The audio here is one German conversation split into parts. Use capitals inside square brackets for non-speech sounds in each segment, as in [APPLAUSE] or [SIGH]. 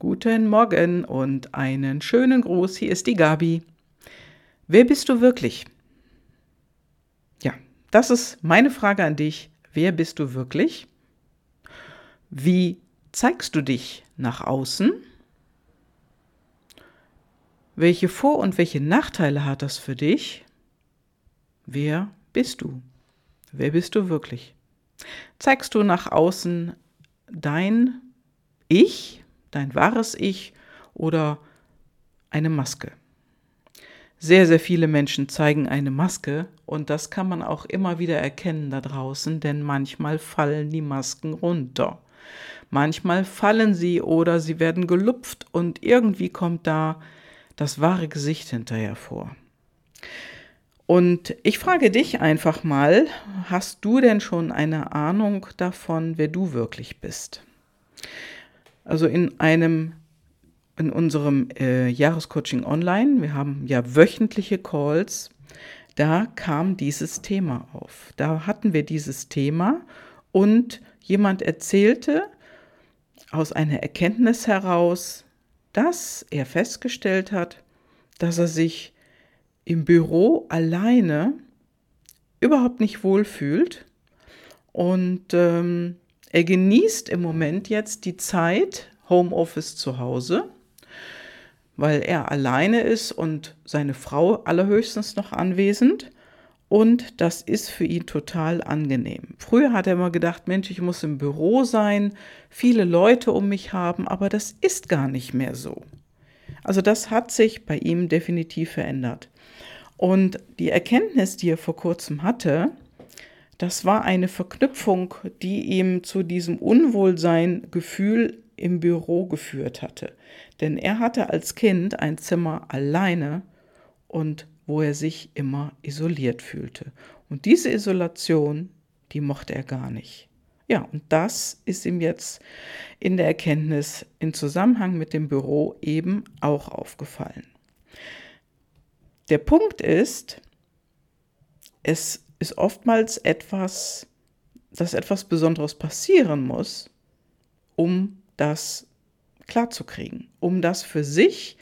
Guten Morgen und einen schönen Gruß. Hier ist die Gabi. Wer bist du wirklich? Ja, das ist meine Frage an dich. Wer bist du wirklich? Wie zeigst du dich nach außen? Welche Vor- und welche Nachteile hat das für dich? Wer bist du? Wer bist du wirklich? Zeigst du nach außen dein Ich, dein wahres Ich oder eine Maske? Sehr, sehr viele Menschen zeigen eine Maske und das kann man auch immer wieder erkennen da draußen, denn manchmal fallen die Masken runter. Manchmal fallen sie oder sie werden gelupft und irgendwie kommt da das wahre Gesicht hinterher vor. Und ich frage dich einfach mal, hast du denn schon eine Ahnung davon, wer du wirklich bist? Also in einem in unserem äh, Jahrescoaching online, wir haben ja wöchentliche Calls, da kam dieses Thema auf. Da hatten wir dieses Thema und jemand erzählte aus einer Erkenntnis heraus, dass er festgestellt hat, dass er sich im Büro alleine überhaupt nicht wohlfühlt. Und ähm, er genießt im Moment jetzt die Zeit Homeoffice zu Hause, weil er alleine ist und seine Frau allerhöchstens noch anwesend. Und das ist für ihn total angenehm. Früher hat er immer gedacht, Mensch, ich muss im Büro sein, viele Leute um mich haben, aber das ist gar nicht mehr so. Also das hat sich bei ihm definitiv verändert. Und die Erkenntnis, die er vor kurzem hatte, das war eine Verknüpfung, die ihm zu diesem Unwohlsein-Gefühl im Büro geführt hatte. Denn er hatte als Kind ein Zimmer alleine und wo er sich immer isoliert fühlte. Und diese Isolation, die mochte er gar nicht. Ja, und das ist ihm jetzt in der Erkenntnis in Zusammenhang mit dem Büro eben auch aufgefallen. Der Punkt ist, es ist oftmals etwas, dass etwas Besonderes passieren muss, um das klarzukriegen, um das für sich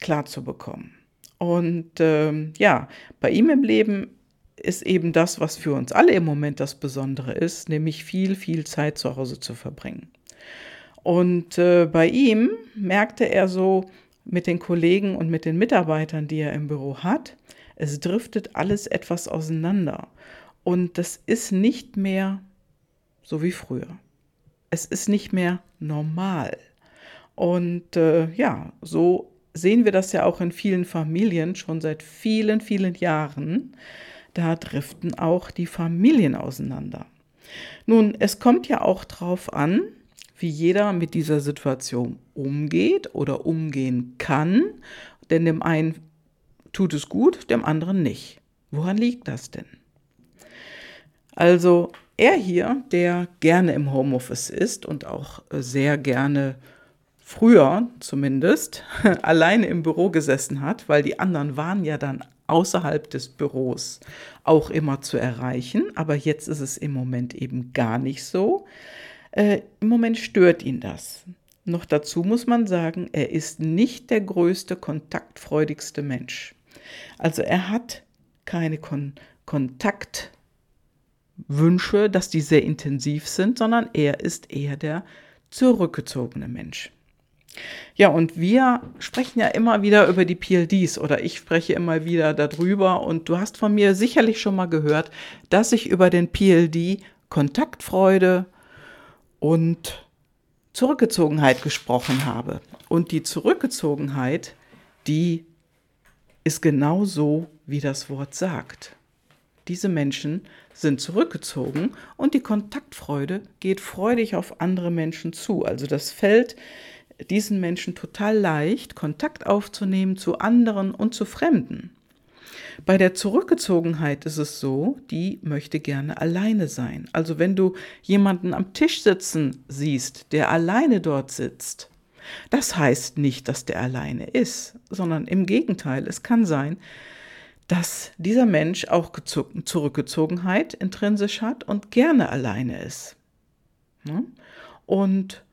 klarzubekommen. Und ähm, ja, bei ihm im Leben ist eben das, was für uns alle im Moment das Besondere ist, nämlich viel, viel Zeit zu Hause zu verbringen. Und äh, bei ihm merkte er so mit den Kollegen und mit den Mitarbeitern, die er im Büro hat, es driftet alles etwas auseinander. Und das ist nicht mehr so wie früher. Es ist nicht mehr normal. Und äh, ja, so sehen wir das ja auch in vielen Familien schon seit vielen, vielen Jahren. Da driften auch die Familien auseinander. Nun, es kommt ja auch darauf an, wie jeder mit dieser Situation umgeht oder umgehen kann. Denn dem einen tut es gut, dem anderen nicht. Woran liegt das denn? Also er hier, der gerne im Homeoffice ist und auch sehr gerne früher zumindest [LAUGHS] alleine im Büro gesessen hat, weil die anderen waren ja dann außerhalb des Büros auch immer zu erreichen. Aber jetzt ist es im Moment eben gar nicht so. Äh, Im Moment stört ihn das. Noch dazu muss man sagen, er ist nicht der größte, kontaktfreudigste Mensch. Also er hat keine Kon Kontaktwünsche, dass die sehr intensiv sind, sondern er ist eher der zurückgezogene Mensch. Ja, und wir sprechen ja immer wieder über die PLDs oder ich spreche immer wieder darüber und du hast von mir sicherlich schon mal gehört, dass ich über den PLD Kontaktfreude und Zurückgezogenheit gesprochen habe. Und die Zurückgezogenheit, die ist genau so, wie das Wort sagt. Diese Menschen sind zurückgezogen und die Kontaktfreude geht freudig auf andere Menschen zu. Also das fällt diesen Menschen total leicht, Kontakt aufzunehmen zu anderen und zu Fremden. Bei der Zurückgezogenheit ist es so, die möchte gerne alleine sein. Also wenn du jemanden am Tisch sitzen siehst, der alleine dort sitzt, das heißt nicht, dass der alleine ist, sondern im Gegenteil, es kann sein, dass dieser Mensch auch Zurückgezogenheit intrinsisch hat und gerne alleine ist. Und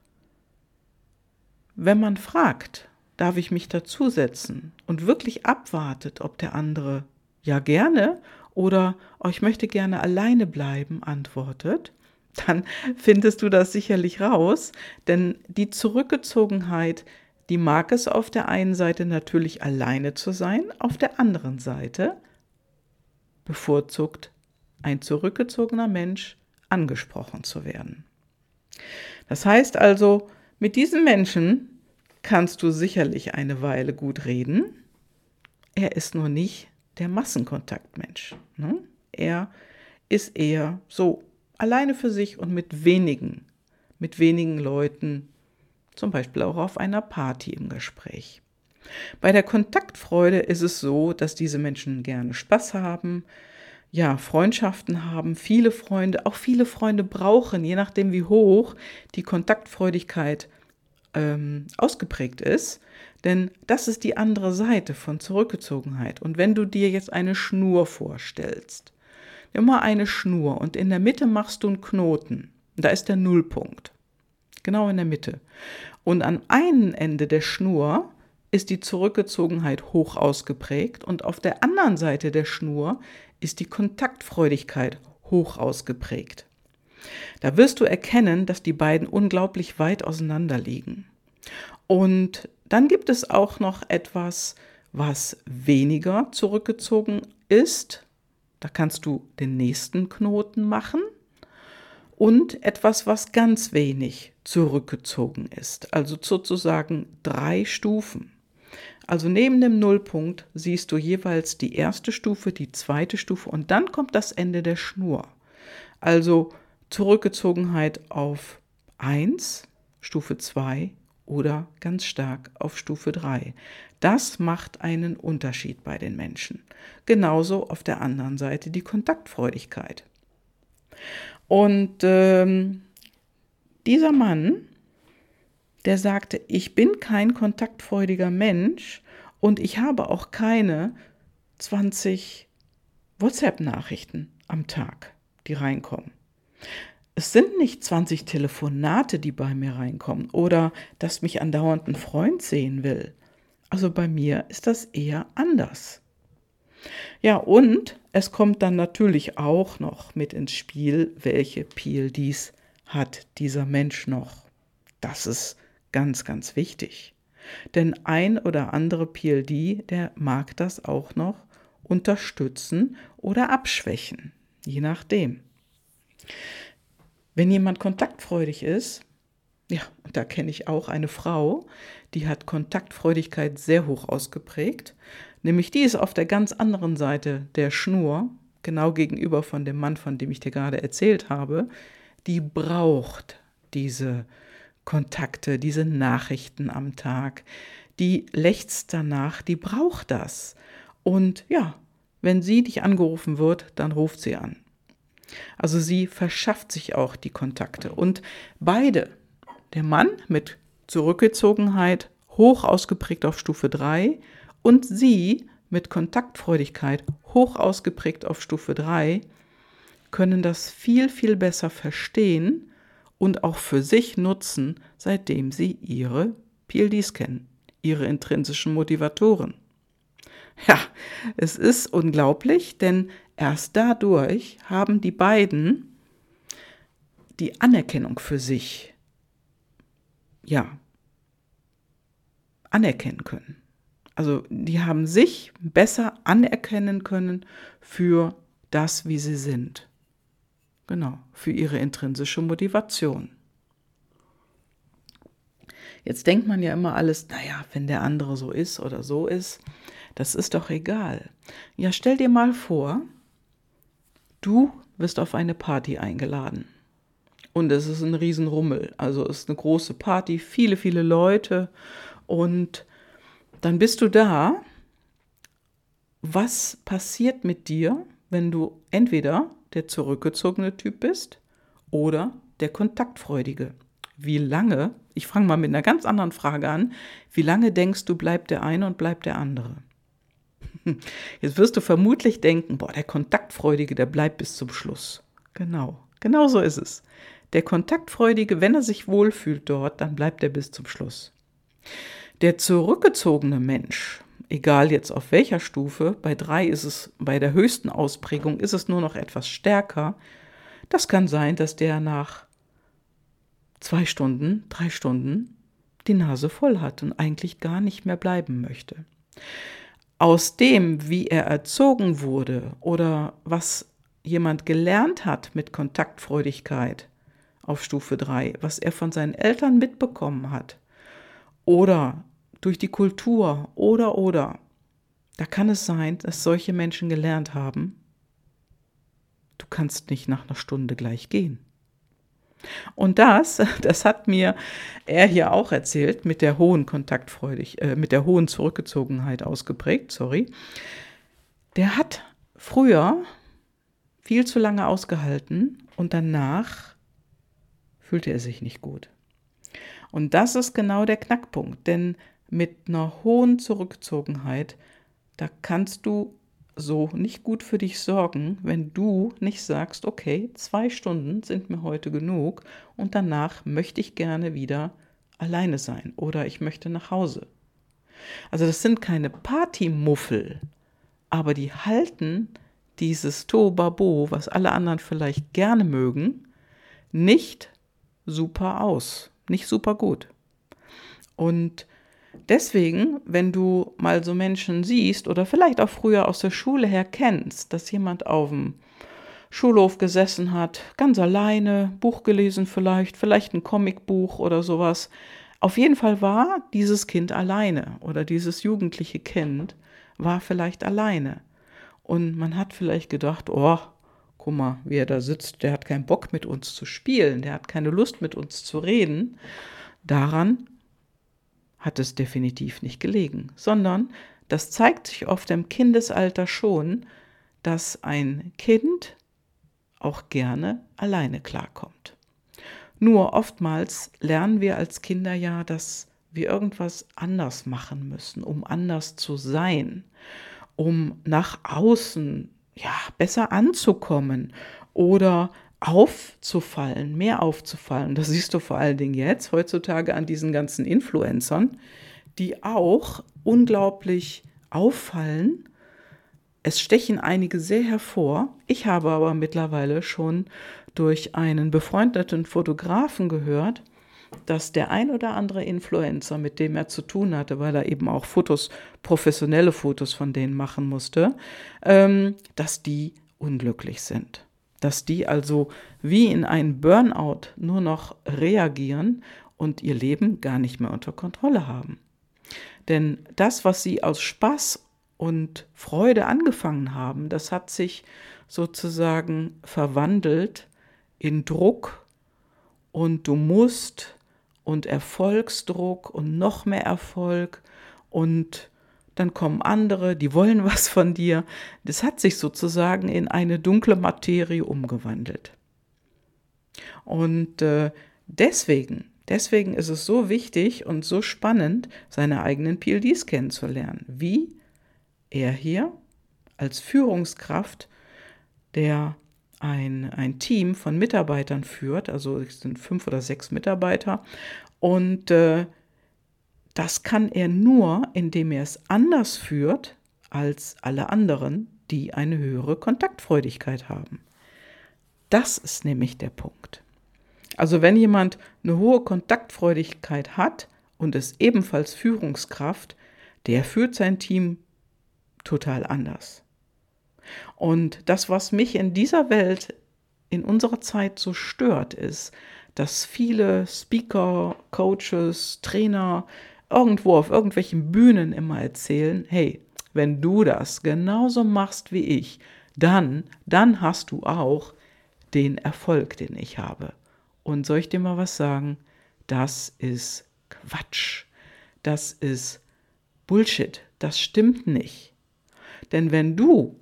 wenn man fragt, darf ich mich dazusetzen und wirklich abwartet, ob der andere ja gerne oder oh, ich möchte gerne alleine bleiben antwortet, dann findest du das sicherlich raus, denn die Zurückgezogenheit, die mag es auf der einen Seite natürlich alleine zu sein, auf der anderen Seite bevorzugt ein zurückgezogener Mensch angesprochen zu werden. Das heißt also, mit diesem Menschen kannst du sicherlich eine Weile gut reden. Er ist nur nicht der Massenkontaktmensch. Ne? Er ist eher so alleine für sich und mit wenigen, mit wenigen Leuten, zum Beispiel auch auf einer Party im Gespräch. Bei der Kontaktfreude ist es so, dass diese Menschen gerne Spaß haben, ja, Freundschaften haben, viele Freunde, auch viele Freunde brauchen, je nachdem wie hoch die Kontaktfreudigkeit ähm, ausgeprägt ist. Denn das ist die andere Seite von Zurückgezogenheit. Und wenn du dir jetzt eine Schnur vorstellst, immer eine Schnur und in der Mitte machst du einen Knoten, da ist der Nullpunkt, genau in der Mitte. Und am einen Ende der Schnur ist die Zurückgezogenheit hoch ausgeprägt und auf der anderen Seite der Schnur ist die Kontaktfreudigkeit hoch ausgeprägt. Da wirst du erkennen, dass die beiden unglaublich weit auseinander liegen. Und dann gibt es auch noch etwas, was weniger zurückgezogen ist. Da kannst du den nächsten Knoten machen. Und etwas, was ganz wenig zurückgezogen ist. Also sozusagen drei Stufen. Also neben dem Nullpunkt siehst du jeweils die erste Stufe, die zweite Stufe und dann kommt das Ende der Schnur. Also Zurückgezogenheit auf 1, Stufe 2 oder ganz stark auf Stufe 3. Das macht einen Unterschied bei den Menschen. Genauso auf der anderen Seite die Kontaktfreudigkeit. Und ähm, dieser Mann der sagte, ich bin kein kontaktfreudiger Mensch und ich habe auch keine 20 WhatsApp-Nachrichten am Tag, die reinkommen. Es sind nicht 20 Telefonate, die bei mir reinkommen oder dass mich andauernd ein Freund sehen will. Also bei mir ist das eher anders. Ja, und es kommt dann natürlich auch noch mit ins Spiel, welche PLDs hat dieser Mensch noch. Das ist Ganz, ganz wichtig. Denn ein oder andere PLD, der mag das auch noch unterstützen oder abschwächen, je nachdem. Wenn jemand kontaktfreudig ist, ja, da kenne ich auch eine Frau, die hat Kontaktfreudigkeit sehr hoch ausgeprägt, nämlich die ist auf der ganz anderen Seite der Schnur, genau gegenüber von dem Mann, von dem ich dir gerade erzählt habe, die braucht diese Kontakte, diese Nachrichten am Tag. Die lechzt danach, die braucht das. Und ja, wenn sie dich angerufen wird, dann ruft sie an. Also sie verschafft sich auch die Kontakte. Und beide, der Mann mit Zurückgezogenheit, hoch ausgeprägt auf Stufe 3 und sie mit Kontaktfreudigkeit, hoch ausgeprägt auf Stufe 3, können das viel, viel besser verstehen und auch für sich nutzen, seitdem sie ihre PLDs kennen, ihre intrinsischen Motivatoren. Ja, es ist unglaublich, denn erst dadurch haben die beiden die Anerkennung für sich, ja, anerkennen können. Also die haben sich besser anerkennen können für das, wie sie sind. Genau, für ihre intrinsische Motivation. Jetzt denkt man ja immer alles, naja, wenn der andere so ist oder so ist, das ist doch egal. Ja, stell dir mal vor, du wirst auf eine Party eingeladen. Und es ist ein Riesenrummel. Also es ist eine große Party, viele, viele Leute. Und dann bist du da. Was passiert mit dir, wenn du entweder der zurückgezogene Typ bist oder der kontaktfreudige. Wie lange, ich fange mal mit einer ganz anderen Frage an, wie lange denkst du, bleibt der eine und bleibt der andere? Jetzt wirst du vermutlich denken, boah, der Kontaktfreudige, der bleibt bis zum Schluss. Genau, genau so ist es. Der Kontaktfreudige, wenn er sich wohlfühlt dort, dann bleibt er bis zum Schluss. Der zurückgezogene Mensch, egal jetzt auf welcher Stufe, bei drei ist es, bei der höchsten Ausprägung ist es nur noch etwas stärker. Das kann sein, dass der nach zwei Stunden, drei Stunden die Nase voll hat und eigentlich gar nicht mehr bleiben möchte. Aus dem, wie er erzogen wurde oder was jemand gelernt hat mit Kontaktfreudigkeit auf Stufe 3, was er von seinen Eltern mitbekommen hat oder durch die Kultur oder oder, da kann es sein, dass solche Menschen gelernt haben, du kannst nicht nach einer Stunde gleich gehen. Und das, [LAUGHS] das hat mir er hier auch erzählt, mit der hohen Kontaktfreudig, äh, mit der hohen Zurückgezogenheit ausgeprägt, sorry. Der hat früher viel zu lange ausgehalten und danach fühlte er sich nicht gut. Und das ist genau der Knackpunkt, denn mit einer hohen Zurückgezogenheit, da kannst du so nicht gut für dich sorgen, wenn du nicht sagst, okay, zwei Stunden sind mir heute genug und danach möchte ich gerne wieder alleine sein oder ich möchte nach Hause. Also das sind keine Partymuffel, aber die halten dieses Tobabo, was alle anderen vielleicht gerne mögen, nicht super aus, nicht super gut. Und Deswegen, wenn du mal so Menschen siehst oder vielleicht auch früher aus der Schule her kennst, dass jemand auf dem Schulhof gesessen hat, ganz alleine, Buch gelesen vielleicht, vielleicht ein Comicbuch oder sowas. Auf jeden Fall war dieses Kind alleine oder dieses jugendliche Kind war vielleicht alleine. Und man hat vielleicht gedacht, oh, guck mal, wie er da sitzt, der hat keinen Bock mit uns zu spielen, der hat keine Lust mit uns zu reden. Daran hat es definitiv nicht gelegen, sondern das zeigt sich oft im Kindesalter schon, dass ein Kind auch gerne alleine klarkommt. Nur oftmals lernen wir als Kinder ja, dass wir irgendwas anders machen müssen, um anders zu sein, um nach außen ja besser anzukommen oder aufzufallen, mehr aufzufallen. Das siehst du vor allen Dingen jetzt, heutzutage an diesen ganzen Influencern, die auch unglaublich auffallen. Es stechen einige sehr hervor. Ich habe aber mittlerweile schon durch einen befreundeten Fotografen gehört, dass der ein oder andere Influencer, mit dem er zu tun hatte, weil er eben auch Fotos, professionelle Fotos von denen machen musste, ähm, dass die unglücklich sind dass die also wie in einen Burnout nur noch reagieren und ihr Leben gar nicht mehr unter Kontrolle haben. Denn das, was sie aus Spaß und Freude angefangen haben, das hat sich sozusagen verwandelt in Druck und du musst und Erfolgsdruck und noch mehr Erfolg und dann kommen andere, die wollen [LAUGHS] was von dir. Das hat sich sozusagen in eine dunkle Materie umgewandelt. Und äh, deswegen, deswegen ist es so wichtig und so spannend, seine eigenen PLDs kennenzulernen. Wie er hier als Führungskraft, der ein, ein Team von Mitarbeitern führt, also es sind fünf oder sechs Mitarbeiter, und äh, das kann er nur, indem er es anders führt als alle anderen, die eine höhere Kontaktfreudigkeit haben. Das ist nämlich der Punkt. Also wenn jemand eine hohe Kontaktfreudigkeit hat und ist ebenfalls Führungskraft, der führt sein Team total anders. Und das, was mich in dieser Welt, in unserer Zeit so stört, ist, dass viele Speaker, Coaches, Trainer irgendwo auf irgendwelchen Bühnen immer erzählen, hey, wenn du das genauso machst wie ich, dann, dann hast du auch den Erfolg, den ich habe. Und soll ich dir mal was sagen? Das ist Quatsch. Das ist Bullshit. Das stimmt nicht. Denn wenn du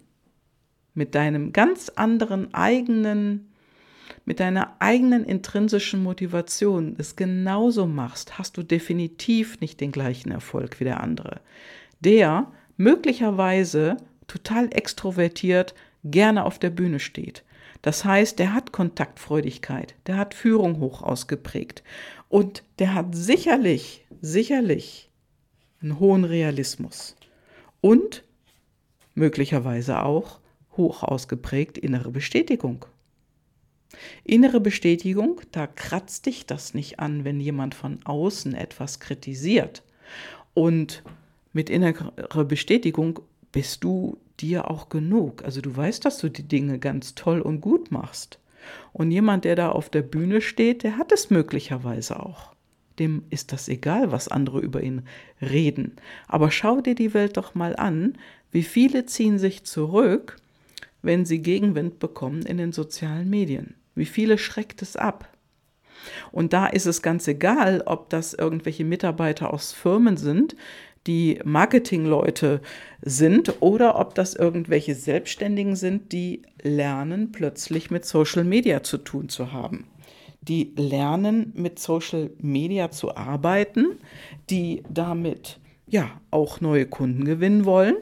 mit deinem ganz anderen eigenen mit deiner eigenen intrinsischen Motivation es genauso machst, hast du definitiv nicht den gleichen Erfolg wie der andere. Der möglicherweise total extrovertiert gerne auf der Bühne steht. Das heißt, der hat Kontaktfreudigkeit, der hat Führung hoch ausgeprägt Und der hat sicherlich, sicherlich einen hohen Realismus und möglicherweise auch hoch ausgeprägt innere Bestätigung. Innere Bestätigung, da kratzt dich das nicht an, wenn jemand von außen etwas kritisiert. Und mit innerer Bestätigung bist du dir auch genug. Also du weißt, dass du die Dinge ganz toll und gut machst. Und jemand, der da auf der Bühne steht, der hat es möglicherweise auch. Dem ist das egal, was andere über ihn reden. Aber schau dir die Welt doch mal an, wie viele ziehen sich zurück, wenn sie Gegenwind bekommen in den sozialen Medien. Wie viele schreckt es ab? Und da ist es ganz egal, ob das irgendwelche Mitarbeiter aus Firmen sind, die Marketingleute sind oder ob das irgendwelche Selbstständigen sind, die lernen plötzlich mit Social Media zu tun zu haben. Die lernen mit Social Media zu arbeiten, die damit ja auch neue Kunden gewinnen wollen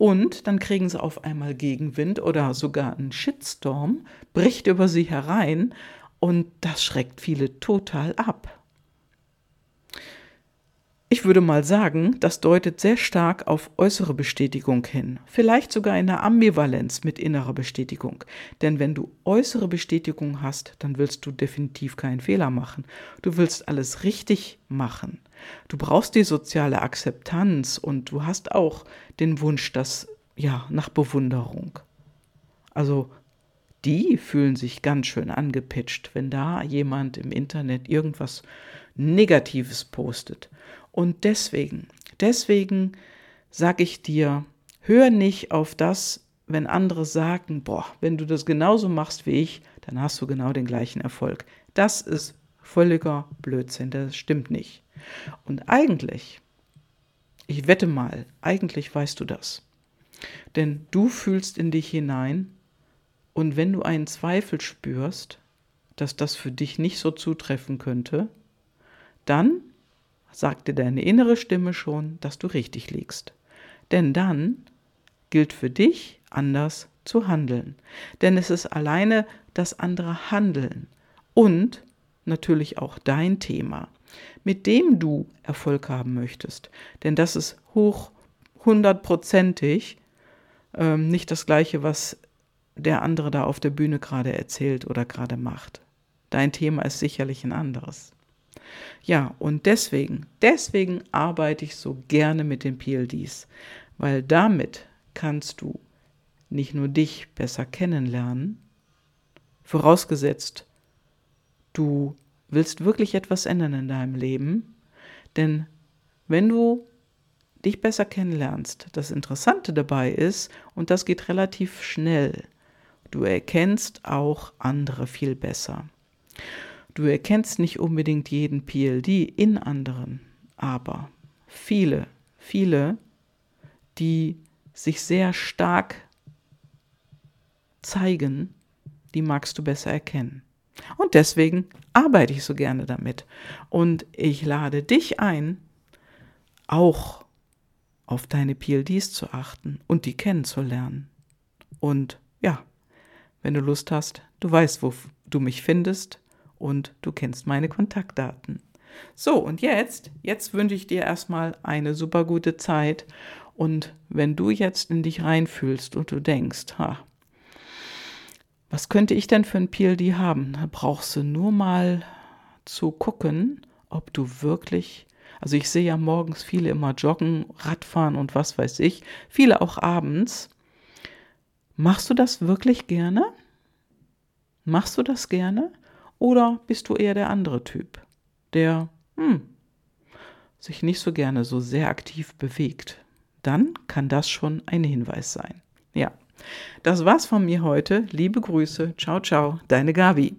und dann kriegen sie auf einmal Gegenwind oder sogar einen Shitstorm, bricht über sie herein und das schreckt viele total ab. Ich würde mal sagen, das deutet sehr stark auf äußere Bestätigung hin, vielleicht sogar in der Ambivalenz mit innerer Bestätigung. Denn wenn du äußere Bestätigung hast, dann willst du definitiv keinen Fehler machen. Du willst alles richtig machen. Du brauchst die soziale Akzeptanz und du hast auch den Wunsch, dass ja, nach Bewunderung. Also die fühlen sich ganz schön angepitcht, wenn da jemand im Internet irgendwas Negatives postet. Und deswegen, deswegen sage ich dir, hör nicht auf das, wenn andere sagen, boah, wenn du das genauso machst wie ich, dann hast du genau den gleichen Erfolg. Das ist völliger Blödsinn, das stimmt nicht. Und eigentlich, ich wette mal, eigentlich weißt du das. Denn du fühlst in dich hinein und wenn du einen Zweifel spürst, dass das für dich nicht so zutreffen könnte, dann sagt dir deine innere Stimme schon, dass du richtig liegst. Denn dann gilt für dich anders zu handeln. Denn es ist alleine das andere Handeln und natürlich auch dein Thema, mit dem du Erfolg haben möchtest. Denn das ist hoch hundertprozentig ähm, nicht das gleiche, was der andere da auf der Bühne gerade erzählt oder gerade macht. Dein Thema ist sicherlich ein anderes. Ja, und deswegen, deswegen arbeite ich so gerne mit den PLDs, weil damit kannst du nicht nur dich besser kennenlernen, vorausgesetzt, du willst wirklich etwas ändern in deinem Leben, denn wenn du dich besser kennenlernst, das Interessante dabei ist, und das geht relativ schnell, du erkennst auch andere viel besser. Du erkennst nicht unbedingt jeden PLD in anderen, aber viele, viele, die sich sehr stark zeigen, die magst du besser erkennen. Und deswegen arbeite ich so gerne damit. Und ich lade dich ein, auch auf deine PLDs zu achten und die kennenzulernen. Und ja, wenn du Lust hast, du weißt, wo du mich findest und du kennst meine Kontaktdaten. So, und jetzt, jetzt wünsche ich dir erstmal eine super gute Zeit. Und wenn du jetzt in dich reinfühlst und du denkst, ha, was könnte ich denn für ein PLD haben? Da brauchst du nur mal zu gucken, ob du wirklich, also ich sehe ja morgens viele immer joggen, Radfahren und was weiß ich, viele auch abends. Machst du das wirklich gerne? Machst du das gerne? Oder bist du eher der andere Typ, der hm, sich nicht so gerne so sehr aktiv bewegt? Dann kann das schon ein Hinweis sein. Ja, das war's von mir heute. Liebe Grüße. Ciao, ciao, deine Gabi.